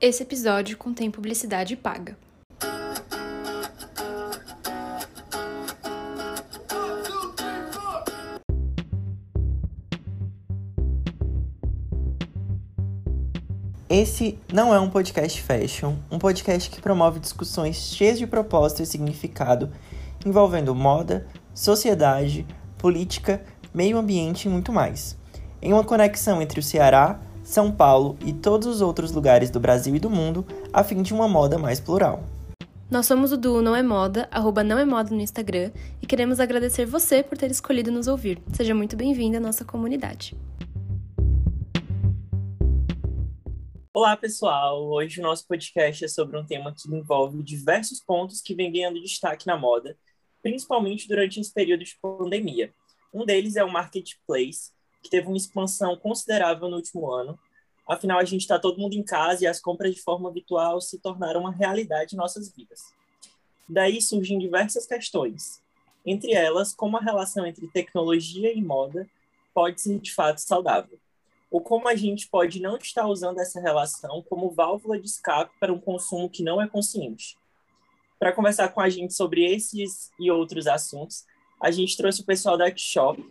Esse episódio contém publicidade paga. Esse não é um podcast fashion, um podcast que promove discussões cheias de propósito e significado envolvendo moda, sociedade, política, meio ambiente e muito mais. Em uma conexão entre o Ceará, São Paulo e todos os outros lugares do Brasil e do mundo, a fim de uma moda mais plural. Nós somos o duo Não é Moda, arroba Não é Moda no Instagram, e queremos agradecer você por ter escolhido nos ouvir. Seja muito bem-vindo à nossa comunidade. Olá, pessoal! Hoje o nosso podcast é sobre um tema que envolve diversos pontos que vem ganhando destaque na moda, principalmente durante esse período de pandemia. Um deles é o marketplace, que teve uma expansão considerável no último ano. Afinal, a gente está todo mundo em casa e as compras de forma virtual se tornaram uma realidade em nossas vidas. Daí surgem diversas questões, entre elas, como a relação entre tecnologia e moda pode ser de fato saudável ou como a gente pode não estar usando essa relação como válvula de escape para um consumo que não é consciente. Para conversar com a gente sobre esses e outros assuntos, a gente trouxe o pessoal da Shop,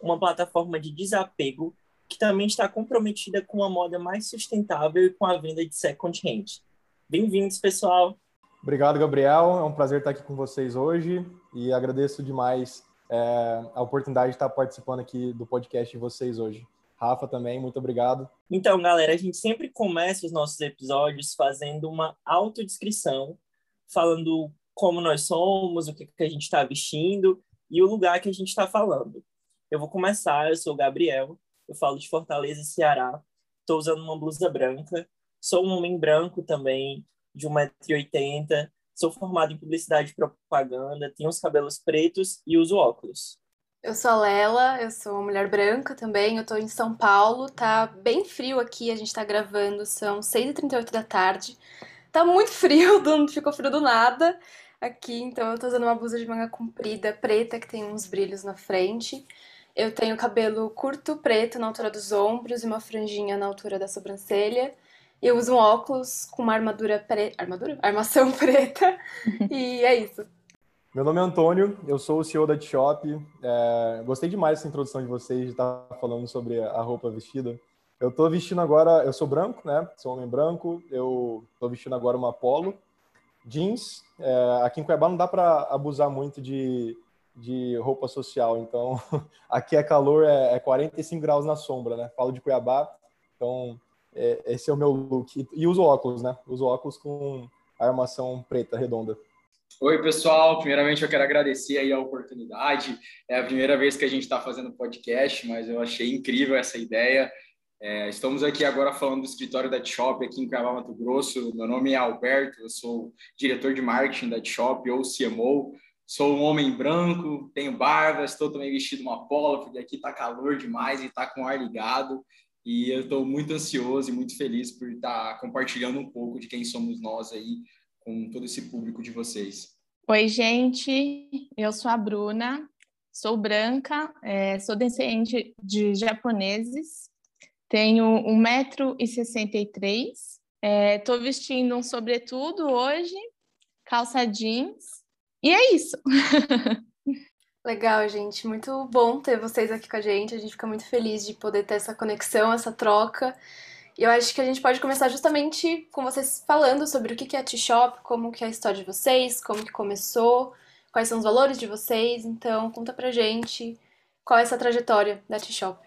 uma plataforma de desapego que também está comprometida com uma moda mais sustentável e com a venda de second hand. Bem-vindos, pessoal! Obrigado, Gabriel. É um prazer estar aqui com vocês hoje e agradeço demais é, a oportunidade de estar participando aqui do podcast de vocês hoje. Rafa também, muito obrigado. Então, galera, a gente sempre começa os nossos episódios fazendo uma autodescrição, falando como nós somos, o que, que a gente está vestindo e o lugar que a gente está falando. Eu vou começar, eu sou o Gabriel, eu falo de Fortaleza, Ceará, estou usando uma blusa branca, sou um homem branco também, de 1,80m, sou formado em publicidade e propaganda, tenho os cabelos pretos e uso óculos. Eu sou a Lela, eu sou uma mulher branca também, eu tô em São Paulo, tá bem frio aqui, a gente tá gravando, são 6h38 da tarde. Tá muito frio, ficou frio do nada aqui, então eu tô usando uma blusa de manga comprida, preta, que tem uns brilhos na frente. Eu tenho cabelo curto, preto, na altura dos ombros e uma franjinha na altura da sobrancelha. Eu uso um óculos com uma armadura preta. Armadura? Armação preta. e é isso. Meu nome é Antônio, eu sou o CEO da T-Shop. É, gostei demais dessa introdução de vocês, de estar falando sobre a roupa vestida. Eu estou vestindo agora, eu sou branco, né? Sou homem branco. Eu estou vestindo agora uma polo, jeans. É, aqui em Cuiabá não dá para abusar muito de, de roupa social, então aqui é calor, é, é 45 graus na sombra, né? Falo de Cuiabá, então é, esse é o meu look. E, e uso óculos, né? Uso óculos com armação preta, redonda. Oi, pessoal. Primeiramente, eu quero agradecer aí a oportunidade. É a primeira vez que a gente está fazendo podcast, mas eu achei incrível essa ideia. É, estamos aqui agora falando do escritório da Shop aqui em Cuiabá, Mato Grosso. Meu nome é Alberto, eu sou diretor de marketing da Shop ou CMO. Sou um homem branco, tenho barba, estou também vestido uma polo, porque aqui está calor demais e está com o ar ligado. E eu estou muito ansioso e muito feliz por estar compartilhando um pouco de quem somos nós aí com todo esse público de vocês. Oi, gente, eu sou a Bruna, sou branca, é, sou descendente de japoneses, tenho 1,63m, estou é, vestindo um sobretudo hoje, calça jeans, e é isso. Legal, gente. Muito bom ter vocês aqui com a gente. A gente fica muito feliz de poder ter essa conexão, essa troca. E eu acho que a gente pode começar justamente com vocês falando sobre o que é a T-Shop, como que é a história de vocês, como que começou, quais são os valores de vocês. Então, conta pra gente qual é essa trajetória da T-Shop.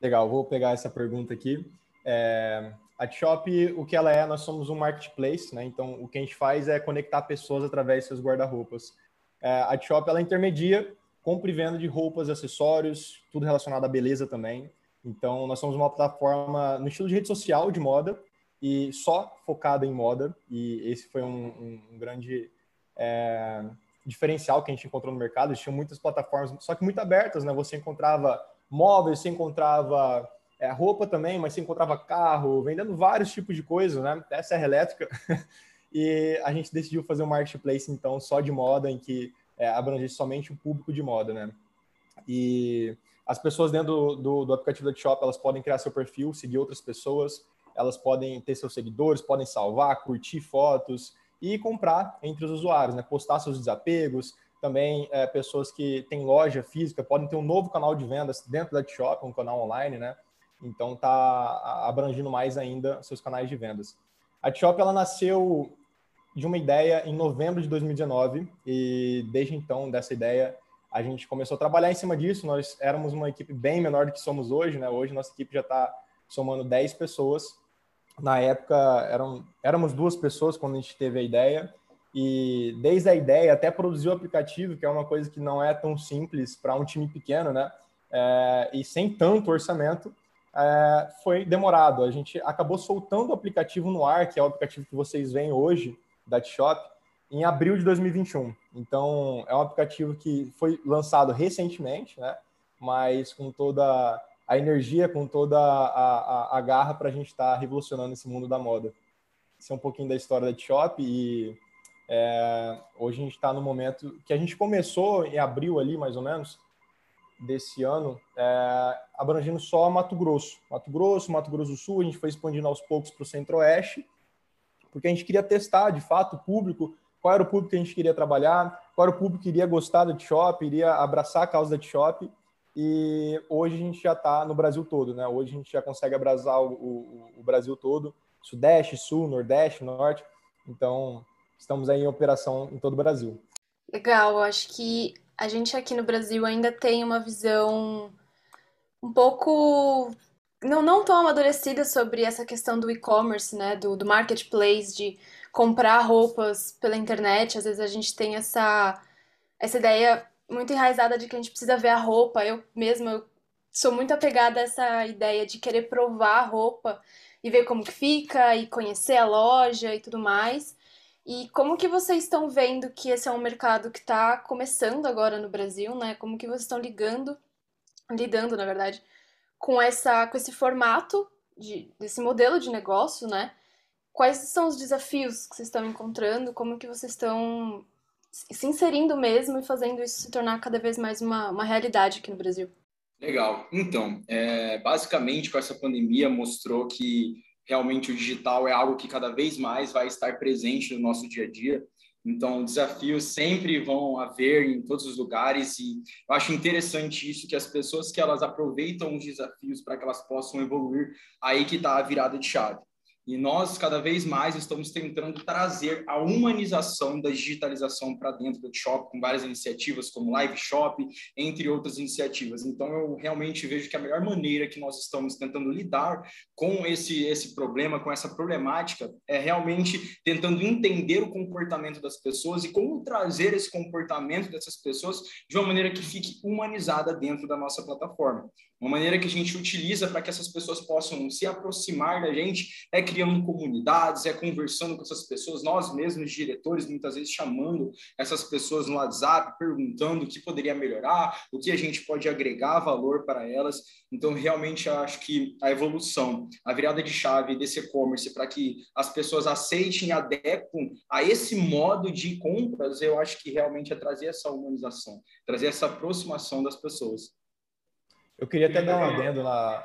Legal, vou pegar essa pergunta aqui. É, a T-Shop, o que ela é, nós somos um marketplace, né? Então, o que a gente faz é conectar pessoas através de seus guarda-roupas. É, a T-Shop, ela intermedia compra e venda de roupas, acessórios, tudo relacionado à beleza também. Então, nós somos uma plataforma no estilo de rede social de moda e só focada em moda. E esse foi um, um, um grande é, diferencial que a gente encontrou no mercado. Existiam muitas plataformas, só que muito abertas, né? Você encontrava móveis, você encontrava é, roupa também, mas você encontrava carro, vendendo vários tipos de coisas, né? Até serra elétrica. e a gente decidiu fazer um marketplace, então, só de moda, em que é, abrangesse somente o público de moda, né? E as pessoas dentro do, do, do aplicativo da Shop, elas podem criar seu perfil, seguir outras pessoas, elas podem ter seus seguidores, podem salvar, curtir fotos e comprar entre os usuários, né? postar seus desapegos. Também é, pessoas que têm loja física podem ter um novo canal de vendas dentro da Shop, um canal online, né? Então está abrangindo mais ainda seus canais de vendas. A Shop ela nasceu de uma ideia em novembro de 2019 e desde então dessa ideia a gente começou a trabalhar em cima disso. Nós éramos uma equipe bem menor do que somos hoje, né? Hoje nossa equipe já está somando 10 pessoas na época eram, éramos duas pessoas quando a gente teve a ideia e desde a ideia até produzir o aplicativo, que é uma coisa que não é tão simples para um time pequeno, né? É, e sem tanto orçamento, é, foi demorado. A gente acabou soltando o aplicativo no ar, que é o aplicativo que vocês veem hoje da Shop, em abril de 2021. Então, é um aplicativo que foi lançado recentemente, né? Mas com toda a energia, com toda a, a, a garra para a gente estar tá revolucionando esse mundo da moda. Isso é um pouquinho da história da Shop e é, hoje a gente está no momento que a gente começou em abril ali, mais ou menos, desse ano, é, abrangindo só Mato Grosso. Mato Grosso, Mato Grosso do Sul, a gente foi expandindo aos poucos para o Centro-Oeste, porque a gente queria testar, de fato, o público, qual era o público que a gente queria trabalhar, qual era o público que iria gostar da Shop, iria abraçar a causa da Shop. E hoje a gente já está no Brasil todo, né? Hoje a gente já consegue abraçar o, o, o, Brasil todo, Sudeste, Sul, Nordeste, Norte. Então, estamos aí em operação em todo o Brasil. Legal, acho que a gente aqui no Brasil ainda tem uma visão um pouco não, não tão amadurecida sobre essa questão do e-commerce, né? Do, do marketplace, de comprar roupas pela internet. Às vezes a gente tem essa, essa ideia muito enraizada de que a gente precisa ver a roupa. Eu mesma eu sou muito apegada a essa ideia de querer provar a roupa e ver como que fica e conhecer a loja e tudo mais. E como que vocês estão vendo que esse é um mercado que está começando agora no Brasil, né? Como que vocês estão ligando, lidando, na verdade, com essa, com esse formato de, desse modelo de negócio, né? Quais são os desafios que vocês estão encontrando? Como que vocês estão se inserindo mesmo e fazendo isso se tornar cada vez mais uma, uma realidade aqui no Brasil. Legal. Então, é, basicamente, com essa pandemia, mostrou que realmente o digital é algo que cada vez mais vai estar presente no nosso dia a dia. Então, desafios sempre vão haver em todos os lugares e eu acho interessante isso que as pessoas que elas aproveitam os desafios para que elas possam evoluir, aí que está a virada de chave. E nós, cada vez mais, estamos tentando trazer a humanização da digitalização para dentro do shop, com várias iniciativas, como Live Shop, entre outras iniciativas. Então, eu realmente vejo que a melhor maneira que nós estamos tentando lidar com esse, esse problema, com essa problemática, é realmente tentando entender o comportamento das pessoas e como trazer esse comportamento dessas pessoas de uma maneira que fique humanizada dentro da nossa plataforma. Uma maneira que a gente utiliza para que essas pessoas possam se aproximar da gente é criando comunidades, é conversando com essas pessoas, nós mesmos, diretores, muitas vezes chamando essas pessoas no WhatsApp, perguntando o que poderia melhorar, o que a gente pode agregar valor para elas. Então, realmente, acho que a evolução, a virada de chave desse e-commerce para que as pessoas aceitem e adeptam a esse modo de compras, eu acho que realmente é trazer essa humanização, trazer essa aproximação das pessoas. Eu queria até dar um adendo na,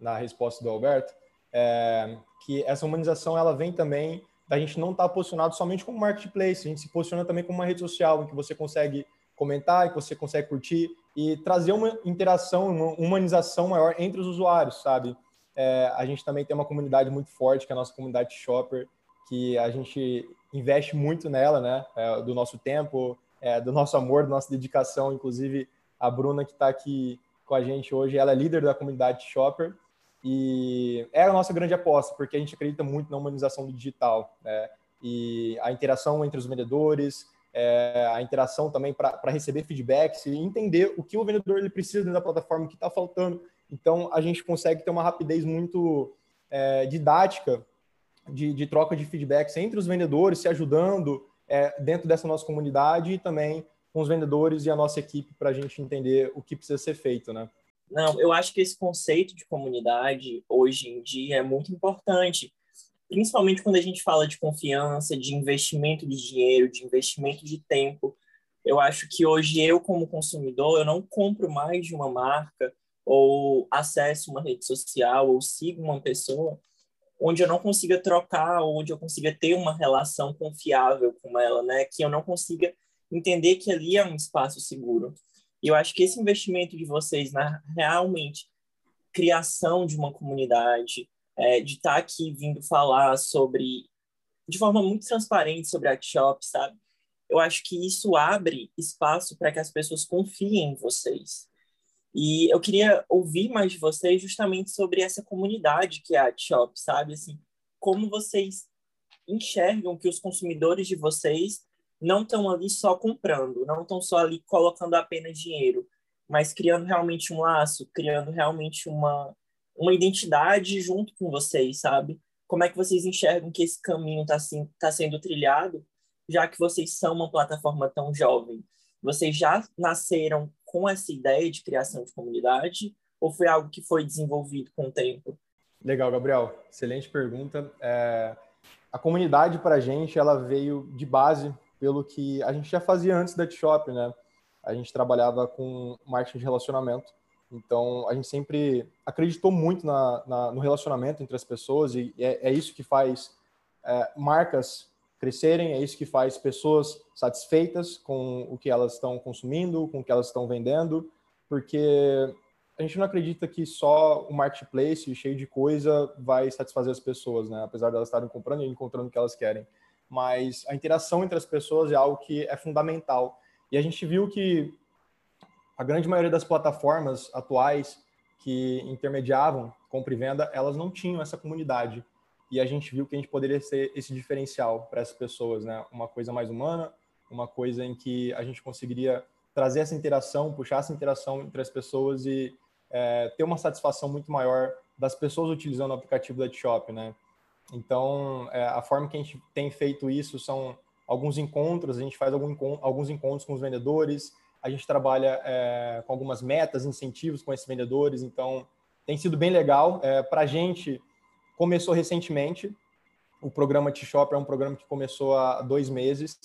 na resposta do Alberto, é, que essa humanização ela vem também da gente não estar tá posicionado somente como marketplace, a gente se posiciona também como uma rede social em que você consegue comentar, que você consegue curtir e trazer uma interação, uma humanização maior entre os usuários, sabe? É, a gente também tem uma comunidade muito forte, que é a nossa comunidade shopper, que a gente investe muito nela, né? É, do nosso tempo, é, do nosso amor, da nossa dedicação. Inclusive, a Bruna, que está aqui com a gente hoje. Ela é líder da comunidade Shopper e é a nossa grande aposta, porque a gente acredita muito na humanização do digital. Né? E a interação entre os vendedores, é, a interação também para receber feedbacks e entender o que o vendedor ele precisa da plataforma, o que está faltando. Então, a gente consegue ter uma rapidez muito é, didática de, de, troca de feedbacks entre os vendedores, se ajudando é, dentro dessa nossa comunidade e também com os vendedores e a nossa equipe para a gente entender o que precisa ser feito, né? Não, eu acho que esse conceito de comunidade hoje em dia é muito importante, principalmente quando a gente fala de confiança, de investimento de dinheiro, de investimento de tempo. Eu acho que hoje eu, como consumidor, eu não compro mais de uma marca ou acesso uma rede social ou sigo uma pessoa onde eu não consiga trocar, onde eu consiga ter uma relação confiável com ela, né? Que eu não consiga entender que ali é um espaço seguro. E eu acho que esse investimento de vocês na realmente criação de uma comunidade, é, de estar tá aqui vindo falar sobre, de forma muito transparente sobre a Shop, sabe? Eu acho que isso abre espaço para que as pessoas confiem em vocês. E eu queria ouvir mais de vocês justamente sobre essa comunidade que é a Shop, sabe? Assim, como vocês enxergam que os consumidores de vocês não estão ali só comprando, não estão só ali colocando apenas dinheiro, mas criando realmente um laço, criando realmente uma, uma identidade junto com vocês, sabe? Como é que vocês enxergam que esse caminho está assim, tá sendo trilhado, já que vocês são uma plataforma tão jovem? Vocês já nasceram com essa ideia de criação de comunidade ou foi algo que foi desenvolvido com o tempo? Legal, Gabriel. Excelente pergunta. É, a comunidade para a gente ela veio de base pelo que a gente já fazia antes da Shop, né? A gente trabalhava com marketing de relacionamento, então a gente sempre acreditou muito na, na no relacionamento entre as pessoas e é, é isso que faz é, marcas crescerem, é isso que faz pessoas satisfeitas com o que elas estão consumindo, com o que elas estão vendendo, porque a gente não acredita que só o marketplace cheio de coisa vai satisfazer as pessoas, né? Apesar de elas estarem comprando e encontrando o que elas querem. Mas a interação entre as pessoas é algo que é fundamental. E a gente viu que a grande maioria das plataformas atuais que intermediavam compra e venda, elas não tinham essa comunidade e a gente viu que a gente poderia ser esse diferencial para essas pessoas, né? Uma coisa mais humana, uma coisa em que a gente conseguiria trazer essa interação, puxar essa interação entre as pessoas e é, ter uma satisfação muito maior das pessoas utilizando o aplicativo da Shop, né? Então, é, a forma que a gente tem feito isso são alguns encontros, a gente faz algum, alguns encontros com os vendedores, a gente trabalha é, com algumas metas, incentivos com esses vendedores, então tem sido bem legal. É, Para a gente, começou recentemente. O programa T-Shop é um programa que começou há dois meses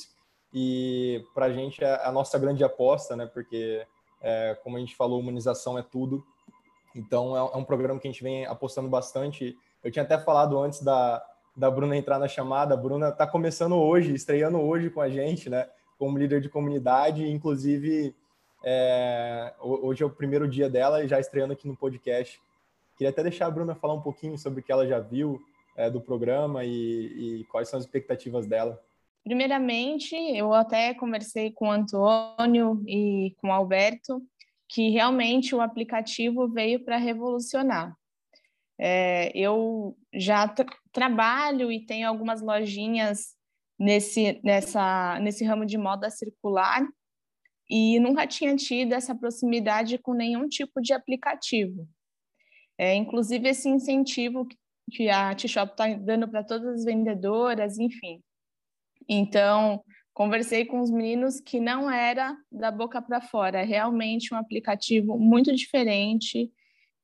e para a gente é a nossa grande aposta, né? Porque, é, como a gente falou, humanização é tudo. Então, é, é um programa que a gente vem apostando bastante. Eu tinha até falado antes da, da Bruna entrar na chamada. A Bruna está começando hoje, estreando hoje com a gente, né? Como líder de comunidade, inclusive é, hoje é o primeiro dia dela e já estreando aqui no podcast. Queria até deixar a Bruna falar um pouquinho sobre o que ela já viu é, do programa e, e quais são as expectativas dela. Primeiramente, eu até conversei com o Antônio e com o Alberto que realmente o aplicativo veio para revolucionar. É, eu já tra trabalho e tenho algumas lojinhas nesse, nessa, nesse ramo de moda circular e nunca tinha tido essa proximidade com nenhum tipo de aplicativo. É, inclusive, esse incentivo que a T-Shop está dando para todas as vendedoras, enfim. Então, conversei com os meninos que não era da boca para fora, é realmente um aplicativo muito diferente,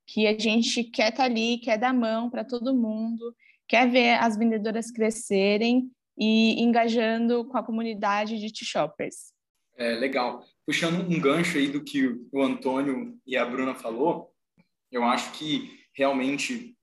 que a gente quer estar tá ali, quer dar mão para todo mundo, quer ver as vendedoras crescerem e engajando com a comunidade de T-Shoppers. É, legal. Puxando um gancho aí do que o Antônio e a Bruna falou, eu acho que realmente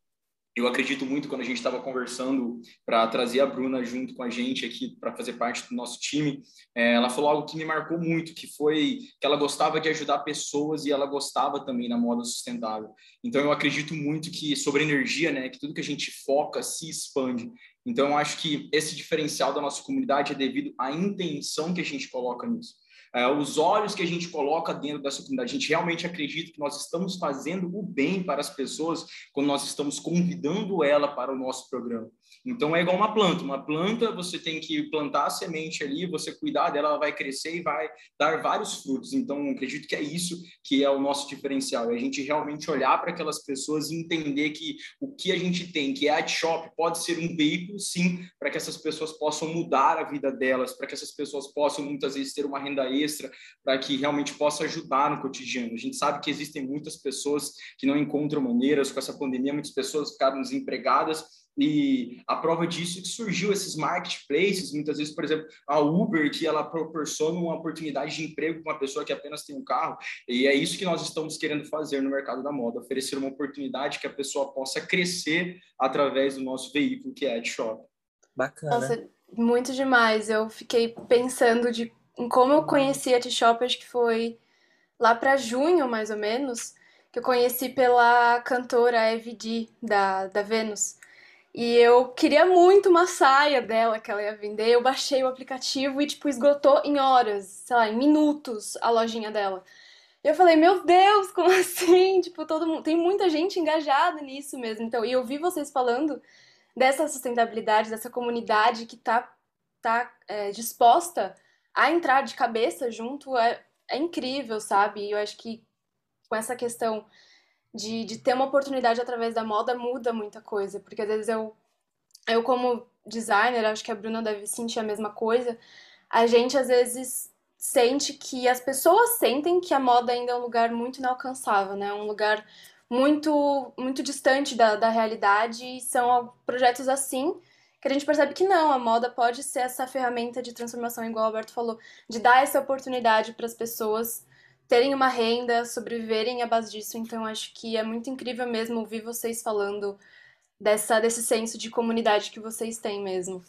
eu acredito muito quando a gente estava conversando para trazer a Bruna junto com a gente aqui para fazer parte do nosso time. É, ela falou algo que me marcou muito, que foi que ela gostava de ajudar pessoas e ela gostava também na moda sustentável. Então eu acredito muito que sobre energia, né, que tudo que a gente foca se expande. Então eu acho que esse diferencial da nossa comunidade é devido à intenção que a gente coloca nisso os olhos que a gente coloca dentro dessa comunidade. A gente realmente acredita que nós estamos fazendo o bem para as pessoas quando nós estamos convidando ela para o nosso programa. Então é igual uma planta. Uma planta você tem que plantar a semente ali, você cuidar dela, ela vai crescer e vai dar vários frutos. Então acredito que é isso que é o nosso diferencial. É a gente realmente olhar para aquelas pessoas e entender que o que a gente tem, que é a shop, pode ser um veículo, sim, para que essas pessoas possam mudar a vida delas, para que essas pessoas possam muitas vezes ter uma renda extra, para que realmente possa ajudar no cotidiano. A gente sabe que existem muitas pessoas que não encontram maneiras com essa pandemia, muitas pessoas ficaram desempregadas e a prova disso é que surgiu esses marketplaces, muitas vezes, por exemplo, a Uber, que ela proporciona uma oportunidade de emprego para uma pessoa que apenas tem um carro, e é isso que nós estamos querendo fazer no mercado da moda, oferecer uma oportunidade que a pessoa possa crescer através do nosso veículo, que é a Shop. Bacana. Nossa, muito demais. Eu fiquei pensando de, em como eu conheci a T-Shop, acho que foi lá para junho, mais ou menos, que eu conheci pela cantora Evie da, da Vênus. E eu queria muito uma saia dela que ela ia vender. Eu baixei o aplicativo e, tipo, esgotou em horas, sei lá, em minutos a lojinha dela. E eu falei, meu Deus, como assim? Tipo, todo mundo. Tem muita gente engajada nisso mesmo. Então, e eu vi vocês falando dessa sustentabilidade, dessa comunidade que tá, tá é, disposta a entrar de cabeça junto. É, é incrível, sabe? E eu acho que com essa questão de, de ter uma oportunidade através da moda muda muita coisa, porque às vezes eu, eu como designer, acho que a Bruna deve sentir a mesma coisa, a gente às vezes sente que as pessoas sentem que a moda ainda é um lugar muito inalcançável, né? Um lugar muito muito distante da, da realidade e são projetos assim que a gente percebe que não, a moda pode ser essa ferramenta de transformação, igual o Alberto falou, de dar essa oportunidade para as pessoas terem uma renda, sobreviverem à base disso. Então, acho que é muito incrível mesmo ouvir vocês falando dessa, desse senso de comunidade que vocês têm mesmo.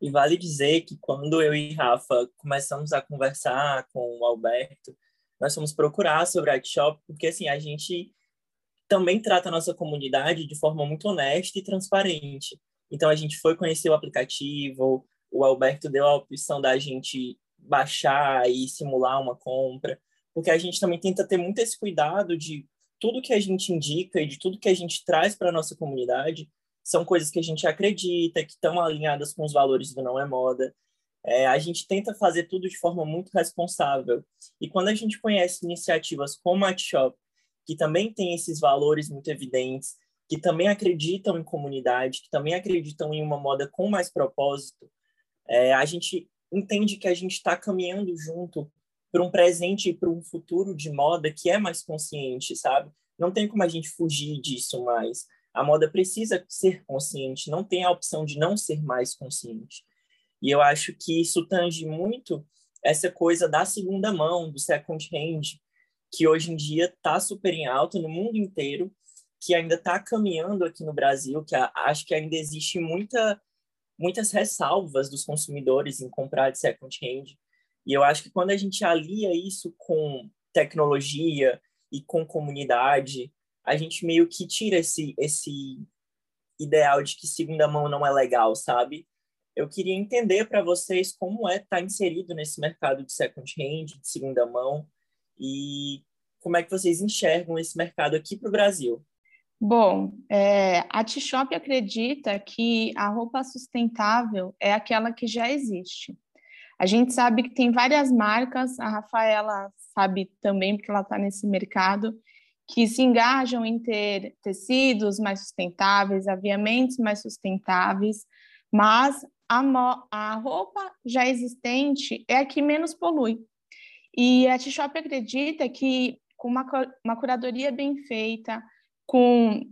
E vale dizer que quando eu e Rafa começamos a conversar com o Alberto, nós fomos procurar sobre a Shop, porque assim, a gente também trata a nossa comunidade de forma muito honesta e transparente. Então a gente foi conhecer o aplicativo, o Alberto deu a opção da gente baixar e simular uma compra, porque a gente também tenta ter muito esse cuidado de tudo que a gente indica e de tudo que a gente traz para a nossa comunidade são coisas que a gente acredita, que estão alinhadas com os valores do Não é Moda. É, a gente tenta fazer tudo de forma muito responsável. E quando a gente conhece iniciativas como a Shop, que também tem esses valores muito evidentes, que também acreditam em comunidade, que também acreditam em uma moda com mais propósito, é, a gente entende que a gente está caminhando junto para um presente e para um futuro de moda que é mais consciente, sabe? Não tem como a gente fugir disso mais. A moda precisa ser consciente, não tem a opção de não ser mais consciente. E eu acho que isso tange muito essa coisa da segunda mão, do second hand, que hoje em dia está super em alta no mundo inteiro, que ainda está caminhando aqui no Brasil, que acho que ainda existe muita muitas ressalvas dos consumidores em comprar de second hand. E eu acho que quando a gente alia isso com tecnologia e com comunidade, a gente meio que tira esse, esse ideal de que segunda mão não é legal, sabe? Eu queria entender para vocês como é estar tá inserido nesse mercado de second hand, de segunda mão, e como é que vocês enxergam esse mercado aqui para o Brasil. Bom, é, a T-Shop acredita que a roupa sustentável é aquela que já existe. A gente sabe que tem várias marcas, a Rafaela sabe também, porque ela está nesse mercado, que se engajam em ter tecidos mais sustentáveis, aviamentos mais sustentáveis, mas a, a roupa já existente é a que menos polui. E a T-Shop acredita que com uma, uma curadoria bem feita, com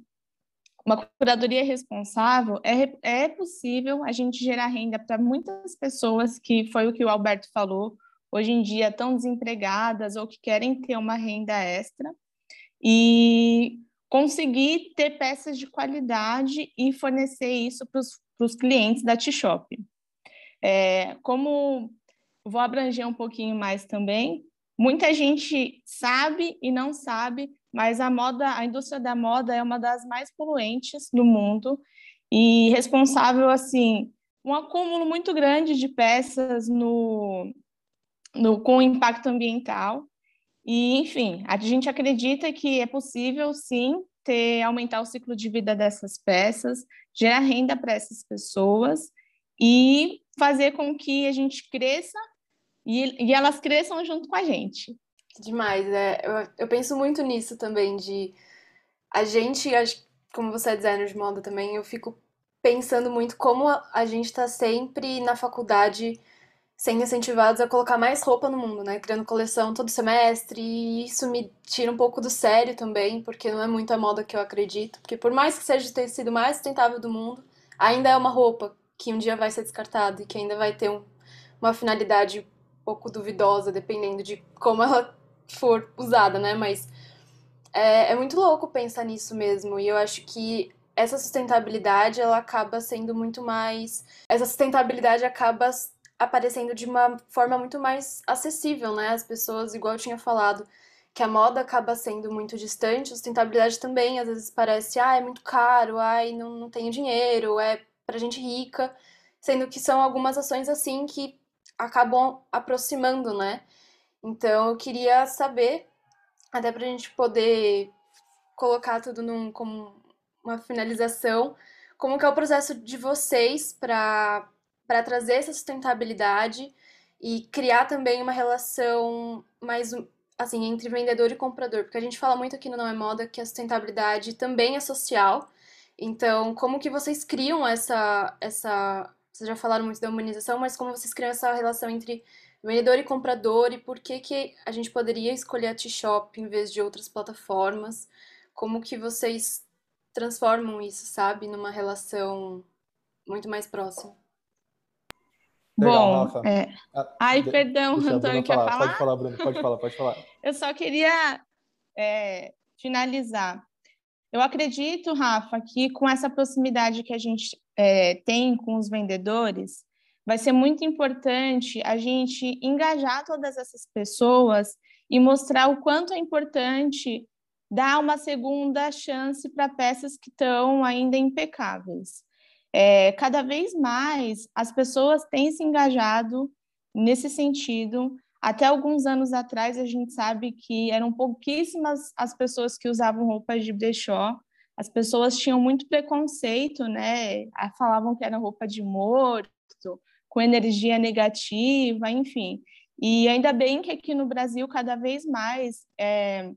uma curadoria responsável, é, é possível a gente gerar renda para muitas pessoas, que foi o que o Alberto falou, hoje em dia estão desempregadas ou que querem ter uma renda extra, e conseguir ter peças de qualidade e fornecer isso para os clientes da T-Shop. É, como vou abranger um pouquinho mais também, muita gente sabe e não sabe mas a moda, a indústria da moda é uma das mais poluentes do mundo e responsável assim um acúmulo muito grande de peças no, no com impacto ambiental. E enfim a gente acredita que é possível sim ter aumentar o ciclo de vida dessas peças gerar renda para essas pessoas e fazer com que a gente cresça e, e elas cresçam junto com a gente Demais, é. Eu, eu penso muito nisso também, de a gente, como você é designer de moda também, eu fico pensando muito como a, a gente está sempre na faculdade sendo incentivados a colocar mais roupa no mundo, né? Criando coleção todo semestre, e isso me tira um pouco do sério também, porque não é muito a moda que eu acredito. Porque por mais que seja o tecido mais sustentável do mundo, ainda é uma roupa que um dia vai ser descartada e que ainda vai ter um, uma finalidade um pouco duvidosa, dependendo de como ela for usada, né? Mas é, é muito louco pensar nisso mesmo, e eu acho que essa sustentabilidade ela acaba sendo muito mais. Essa sustentabilidade acaba aparecendo de uma forma muito mais acessível, né? As pessoas, igual eu tinha falado, que a moda acaba sendo muito distante, a sustentabilidade também, às vezes parece, ah, é muito caro, ai, não, não tenho dinheiro, é pra gente rica, sendo que são algumas ações assim que acabam aproximando, né? Então eu queria saber, até pra gente poder colocar tudo num, como uma finalização, como que é o processo de vocês para para trazer essa sustentabilidade e criar também uma relação mais assim entre vendedor e comprador, porque a gente fala muito aqui no Não é Moda que a sustentabilidade também é social. Então, como que vocês criam essa essa vocês já falaram muito da humanização, mas como vocês criam essa relação entre vendedor e comprador e por que que a gente poderia escolher a T-Shop em vez de outras plataformas? Como que vocês transformam isso, sabe, numa relação muito mais próxima? Legal, Bom, Rafa. É... Ah, Ai, de... perdão, Antônio, quer falar? Pode falar, Bruno, pode falar, pode falar. Eu só queria é, finalizar. Eu acredito, Rafa, que com essa proximidade que a gente é, tem com os vendedores, vai ser muito importante a gente engajar todas essas pessoas e mostrar o quanto é importante dar uma segunda chance para peças que estão ainda impecáveis. É, cada vez mais as pessoas têm se engajado nesse sentido. Até alguns anos atrás, a gente sabe que eram pouquíssimas as pessoas que usavam roupas de brechó. As pessoas tinham muito preconceito, né? Falavam que era roupa de morto, com energia negativa, enfim. E ainda bem que aqui no Brasil, cada vez mais, é,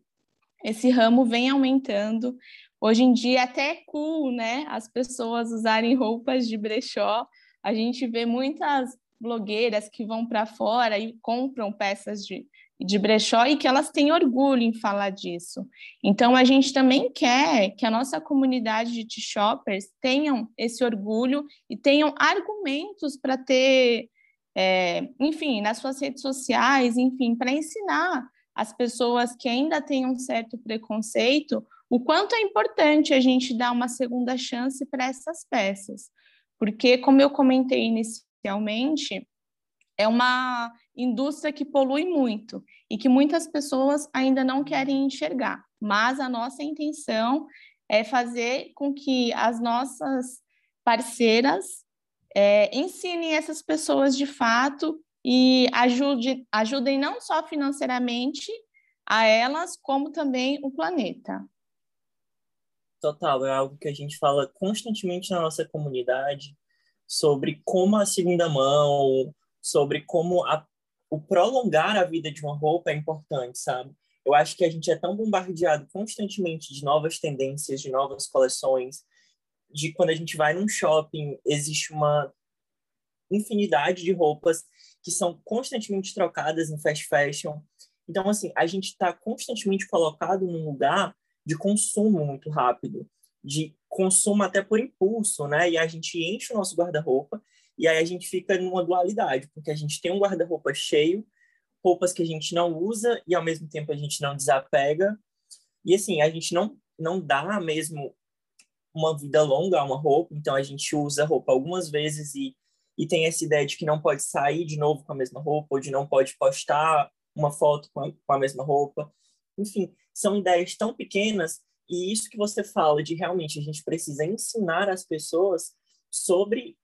esse ramo vem aumentando. Hoje em dia, até é cool, né? As pessoas usarem roupas de brechó. A gente vê muitas blogueiras que vão para fora e compram peças de, de brechó e que elas têm orgulho em falar disso. Então, a gente também quer que a nossa comunidade de t-shoppers tenham esse orgulho e tenham argumentos para ter, é, enfim, nas suas redes sociais, enfim, para ensinar as pessoas que ainda têm um certo preconceito o quanto é importante a gente dar uma segunda chance para essas peças, porque, como eu comentei inicialmente, é uma indústria que polui muito e que muitas pessoas ainda não querem enxergar, mas a nossa intenção é fazer com que as nossas parceiras é, ensinem essas pessoas de fato e ajude, ajudem não só financeiramente a elas, como também o planeta. Total, é algo que a gente fala constantemente na nossa comunidade sobre como a segunda mão, sobre como a, o prolongar a vida de uma roupa é importante, sabe? Eu acho que a gente é tão bombardeado constantemente de novas tendências, de novas coleções, de quando a gente vai num shopping, existe uma infinidade de roupas que são constantemente trocadas em fast fashion. Então, assim, a gente está constantemente colocado num lugar de consumo muito rápido, de consumo até por impulso, né? E a gente enche o nosso guarda-roupa e aí a gente fica numa dualidade, porque a gente tem um guarda-roupa cheio, roupas que a gente não usa e ao mesmo tempo a gente não desapega. E assim, a gente não não dá mesmo uma vida longa a uma roupa, então a gente usa roupa algumas vezes e e tem essa ideia de que não pode sair de novo com a mesma roupa, ou de não pode postar uma foto com a, com a mesma roupa. Enfim, são ideias tão pequenas e isso que você fala de realmente a gente precisa ensinar as pessoas sobre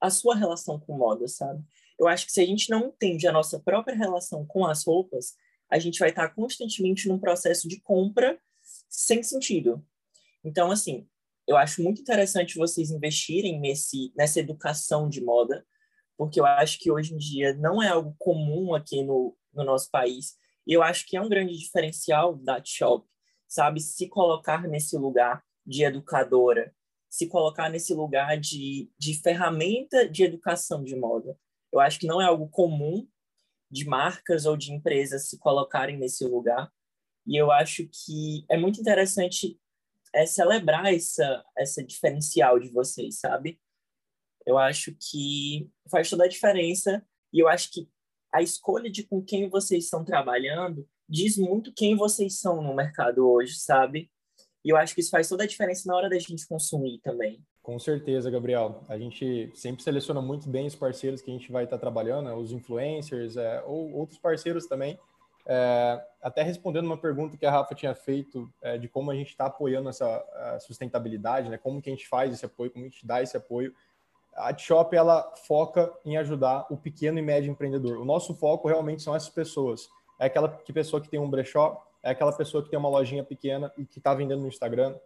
a sua relação com moda, sabe? Eu acho que se a gente não entende a nossa própria relação com as roupas, a gente vai estar constantemente num processo de compra sem sentido. Então, assim, eu acho muito interessante vocês investirem nesse, nessa educação de moda, porque eu acho que hoje em dia não é algo comum aqui no, no nosso país. E eu acho que é um grande diferencial da Shop, sabe? Se colocar nesse lugar de educadora, se colocar nesse lugar de, de ferramenta de educação de moda. Eu acho que não é algo comum de marcas ou de empresas se colocarem nesse lugar. E eu acho que é muito interessante é celebrar essa, essa diferencial de vocês, sabe? Eu acho que faz toda a diferença e eu acho que a escolha de com quem vocês estão trabalhando diz muito quem vocês são no mercado hoje, sabe? E eu acho que isso faz toda a diferença na hora da gente consumir também. Com certeza, Gabriel. A gente sempre seleciona muito bem os parceiros que a gente vai estar trabalhando, né? os influencers é, ou outros parceiros também. É, até respondendo uma pergunta que a Rafa tinha feito é, de como a gente está apoiando essa sustentabilidade, né? Como que a gente faz esse apoio, como a gente dá esse apoio. A Shop ela foca em ajudar o pequeno e médio empreendedor. O nosso foco realmente são essas pessoas. É aquela que pessoa que tem um brechó, é aquela pessoa que tem uma lojinha pequena e que está vendendo no Instagram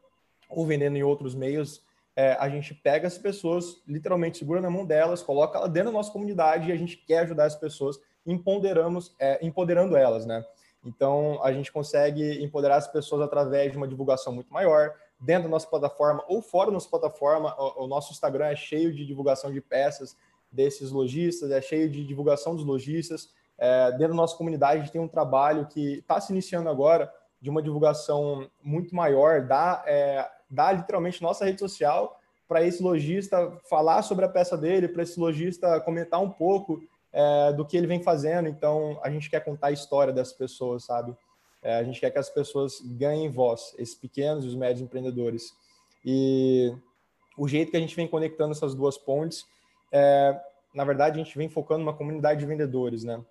ou vendendo em outros meios. É, a gente pega as pessoas, literalmente segura na mão delas, coloca ela dentro da nossa comunidade e a gente quer ajudar as pessoas, empoderamos, é, empoderando elas, né? Então a gente consegue empoderar as pessoas através de uma divulgação muito maior dentro da nossa plataforma ou fora da nossa plataforma. O, o nosso Instagram é cheio de divulgação de peças desses lojistas, é cheio de divulgação dos lojistas. É, dentro da nossa comunidade, a gente tem um trabalho que está se iniciando agora de uma divulgação muito maior, dá, é, dá literalmente nossa rede social para esse lojista falar sobre a peça dele, para esse lojista comentar um pouco é, do que ele vem fazendo. Então, a gente quer contar a história dessas pessoas, sabe? É, a gente quer que as pessoas ganhem voz, esses pequenos e os médios empreendedores. E o jeito que a gente vem conectando essas duas pontes, é, na verdade, a gente vem focando numa comunidade de vendedores, né?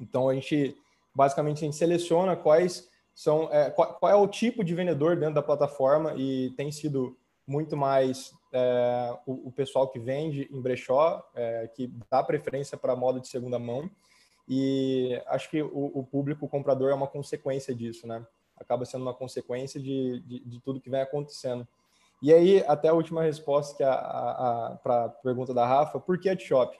Então a gente basicamente a gente seleciona quais são é, qual, qual, é o tipo de vendedor dentro da plataforma e tem sido muito mais é, o, o, pessoal que vende em brechó, é, que dá preferência para moda de segunda mão. E acho que o, o, público comprador é uma consequência disso, né? Acaba sendo uma consequência de, de, de tudo que vem acontecendo. E aí, até a última resposta que a, a, a para a pergunta da Rafa, por que a Shop?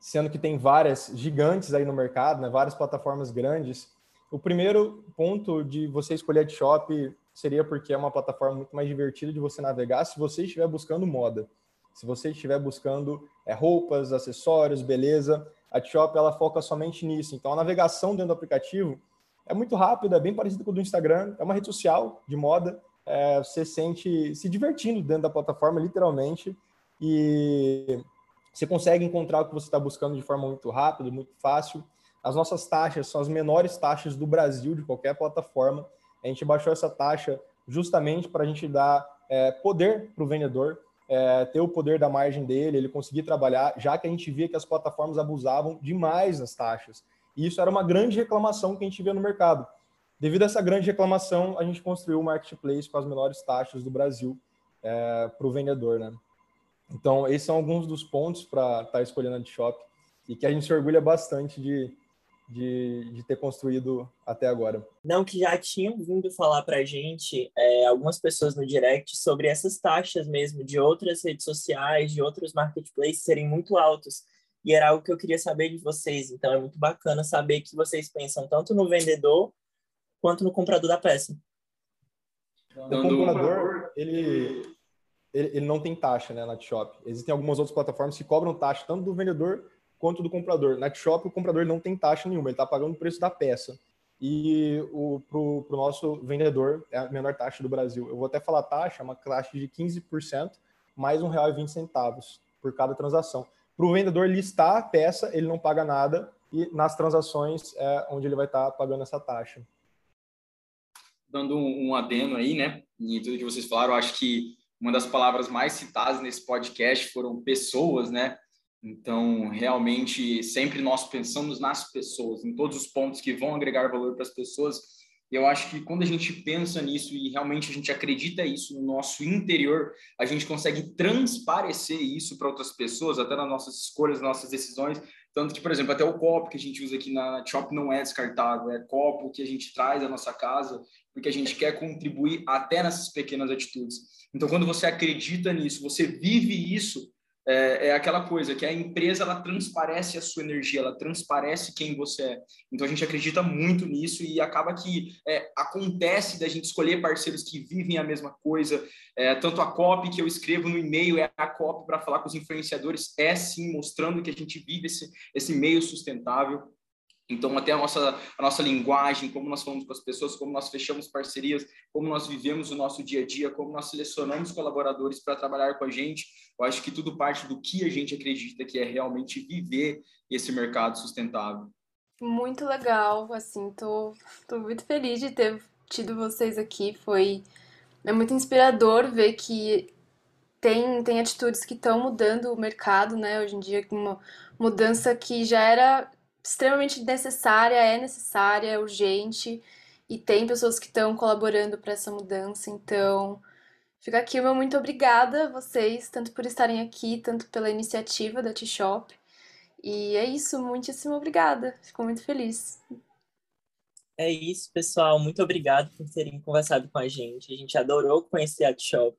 Sendo que tem várias gigantes aí no mercado, né, várias plataformas grandes. O primeiro ponto de você escolher a Shop seria porque é uma plataforma muito mais divertida de você navegar se você estiver buscando moda. Se você estiver buscando é, roupas, acessórios, beleza, a Shop ela foca somente nisso. Então a navegação dentro do aplicativo é muito rápida, é bem parecida com o do Instagram, é uma rede social de moda. É, você sente se divertindo dentro da plataforma, literalmente. E você consegue encontrar o que você está buscando de forma muito rápida, muito fácil. As nossas taxas são as menores taxas do Brasil, de qualquer plataforma. A gente baixou essa taxa justamente para a gente dar é, poder para o vendedor, é, ter o poder da margem dele, ele conseguir trabalhar, já que a gente via que as plataformas abusavam demais das taxas. E isso era uma grande reclamação que a gente via no mercado. Devido a essa grande reclamação, a gente construiu o marketplace com as menores taxas do Brasil é, para o vendedor, né? Então, esses são alguns dos pontos para estar tá escolhendo a de shop e que a gente se orgulha bastante de, de, de, ter construído até agora. Não, que já tinham vindo falar para a gente, é, algumas pessoas no direct, sobre essas taxas mesmo de outras redes sociais, de outros marketplaces serem muito altos. E era algo que eu queria saber de vocês. Então, é muito bacana saber que vocês pensam tanto no vendedor quanto no comprador da peça. O comprador, ele, ele, ele não tem taxa, né, na Shop. Existem algumas outras plataformas que cobram taxa tanto do vendedor quanto do comprador. Na Shop, o comprador não tem taxa nenhuma, ele está pagando o preço da peça. E o pro, pro nosso vendedor é a menor taxa do Brasil. Eu vou até falar taxa, é uma taxa de 15%, mais R$ 1,20 por cada transação. Para o vendedor listar a peça, ele não paga nada, e nas transações é onde ele vai estar tá pagando essa taxa. Dando um, um adeno aí, né, em tudo que vocês falaram, acho que uma das palavras mais citadas nesse podcast foram pessoas, né? Então, realmente, sempre nós pensamos nas pessoas, em todos os pontos que vão agregar valor para as pessoas. E eu acho que quando a gente pensa nisso e realmente a gente acredita isso no nosso interior, a gente consegue transparecer isso para outras pessoas, até nas nossas escolhas, nas nossas decisões. Tanto que, por exemplo, até o copo que a gente usa aqui na Shop não é descartável, é copo que a gente traz da nossa casa, porque a gente quer contribuir até nessas pequenas atitudes. Então, quando você acredita nisso, você vive isso, é, é, aquela coisa que a empresa ela transparece a sua energia, ela transparece quem você é. Então a gente acredita muito nisso e acaba que é, acontece da gente escolher parceiros que vivem a mesma coisa. É, tanto a copy que eu escrevo no e-mail é a copy para falar com os influenciadores, é sim mostrando que a gente vive esse, esse meio sustentável. Então, até a nossa, a nossa linguagem, como nós falamos com as pessoas, como nós fechamos parcerias, como nós vivemos o nosso dia a dia, como nós selecionamos colaboradores para trabalhar com a gente, eu acho que tudo parte do que a gente acredita que é realmente viver esse mercado sustentável. Muito legal, assim, tô, tô muito feliz de ter tido vocês aqui, foi é muito inspirador ver que tem, tem atitudes que estão mudando o mercado, né, hoje em dia, uma mudança que já era extremamente necessária, é necessária, é urgente e tem pessoas que estão colaborando para essa mudança. Então, fica aqui o meu muito obrigada a vocês, tanto por estarem aqui, tanto pela iniciativa da T-Shop. E é isso, muitíssimo obrigada. Fico muito feliz. É isso, pessoal. Muito obrigado por terem conversado com a gente. A gente adorou conhecer a T-Shop.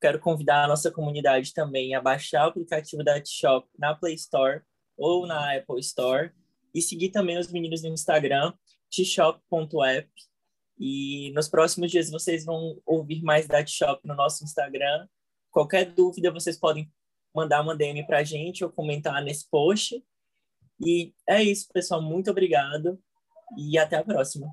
Quero convidar a nossa comunidade também a baixar o aplicativo da T-Shop na Play Store ou na Apple Store e seguir também os meninos no Instagram, tshop.app. E nos próximos dias vocês vão ouvir mais da T-Shop no nosso Instagram. Qualquer dúvida, vocês podem mandar uma DM para a gente ou comentar nesse post. E é isso, pessoal. Muito obrigado e até a próxima.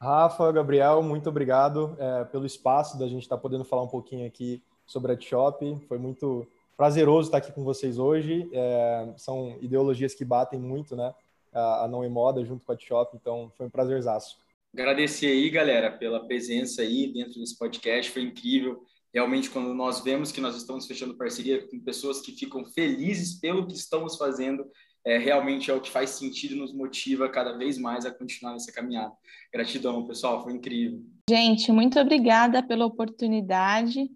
Rafa, Gabriel, muito obrigado é, pelo espaço da gente estar tá podendo falar um pouquinho aqui sobre a T-Shop. Foi muito prazeroso estar aqui com vocês hoje. É, são ideologias que batem muito, né? A, a Não é Moda junto com a Shop, então foi um prazerzaço. Agradecer aí, galera, pela presença aí dentro desse podcast, foi incrível. Realmente, quando nós vemos que nós estamos fechando parceria com pessoas que ficam felizes pelo que estamos fazendo, é, realmente é o que faz sentido e nos motiva cada vez mais a continuar nessa caminhada. Gratidão, pessoal, foi incrível. Gente, muito obrigada pela oportunidade.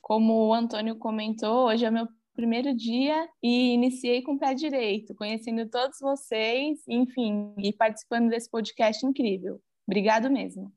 Como o Antônio comentou, hoje é meu primeiro dia e iniciei com o pé direito, conhecendo todos vocês, enfim, e participando desse podcast incrível. Obrigado mesmo.